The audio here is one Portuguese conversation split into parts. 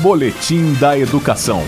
Boletim da Educação.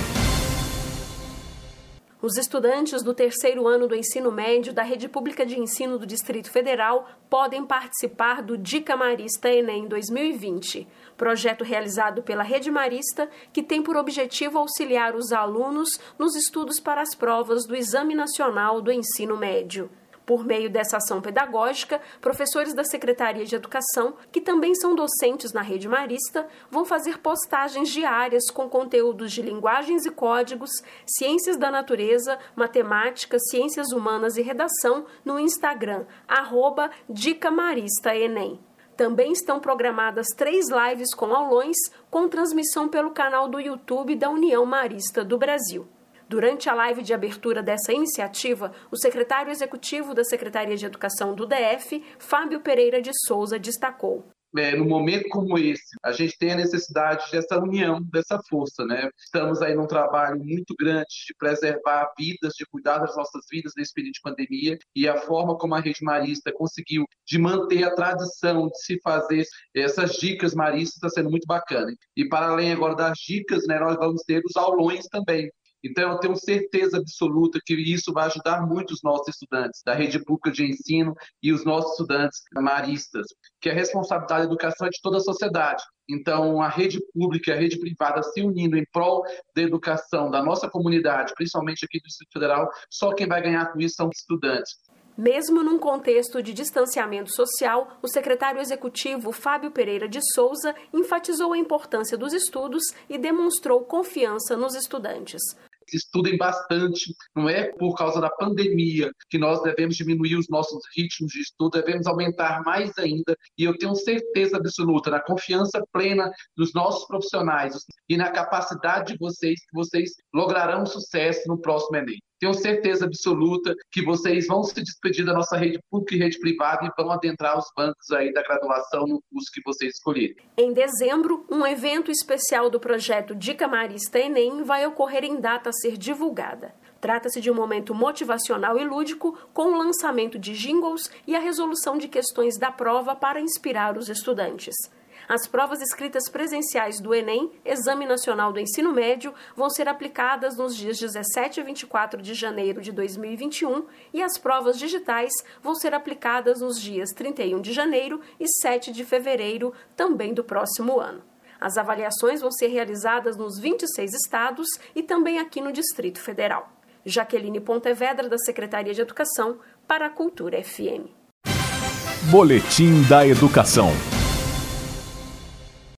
Os estudantes do terceiro ano do ensino médio da Rede Pública de Ensino do Distrito Federal podem participar do Dica Marista Enem 2020, projeto realizado pela Rede Marista que tem por objetivo auxiliar os alunos nos estudos para as provas do Exame Nacional do Ensino Médio. Por meio dessa ação pedagógica, professores da Secretaria de Educação, que também são docentes na rede marista, vão fazer postagens diárias com conteúdos de linguagens e códigos, ciências da natureza, matemática, ciências humanas e redação no Instagram, arroba Dica Marista Enem. Também estão programadas três lives com aulões, com transmissão pelo canal do YouTube da União Marista do Brasil. Durante a live de abertura dessa iniciativa, o secretário executivo da Secretaria de Educação do DF, Fábio Pereira de Souza, destacou. É, no momento como esse, a gente tem a necessidade dessa união, dessa força, né? Estamos aí num trabalho muito grande de preservar vidas, de cuidar das nossas vidas nesse período de pandemia e a forma como a rede marista conseguiu de manter a tradição de se fazer essas dicas maristas está sendo muito bacana. E para além agora das dicas, né, nós vamos ter os aulões também, então, eu tenho certeza absoluta que isso vai ajudar muito os nossos estudantes da rede pública de ensino e os nossos estudantes maristas, que a responsabilidade da educação é de toda a sociedade. Então, a rede pública e a rede privada se unindo em prol da educação da nossa comunidade, principalmente aqui do Distrito Federal, só quem vai ganhar com isso são os estudantes. Mesmo num contexto de distanciamento social, o secretário executivo Fábio Pereira de Souza enfatizou a importância dos estudos e demonstrou confiança nos estudantes estudem bastante. Não é por causa da pandemia que nós devemos diminuir os nossos ritmos de estudo, devemos aumentar mais ainda. E eu tenho certeza absoluta, na confiança plena dos nossos profissionais e na capacidade de vocês, que vocês lograrão sucesso no próximo Enem. Tenho certeza absoluta que vocês vão se despedir da nossa rede pública e rede privada e vão adentrar os bancos aí da graduação no curso que vocês escolherem. Em dezembro, um evento especial do projeto Dica Marista Enem vai ocorrer em data a ser divulgada. Trata-se de um momento motivacional e lúdico, com o lançamento de jingles e a resolução de questões da prova para inspirar os estudantes. As provas escritas presenciais do Enem, Exame Nacional do Ensino Médio, vão ser aplicadas nos dias 17 e 24 de janeiro de 2021 e as provas digitais vão ser aplicadas nos dias 31 de janeiro e 7 de fevereiro, também do próximo ano. As avaliações vão ser realizadas nos 26 estados e também aqui no Distrito Federal. Jaqueline Pontevedra, da Secretaria de Educação, para a Cultura FM. Boletim da Educação.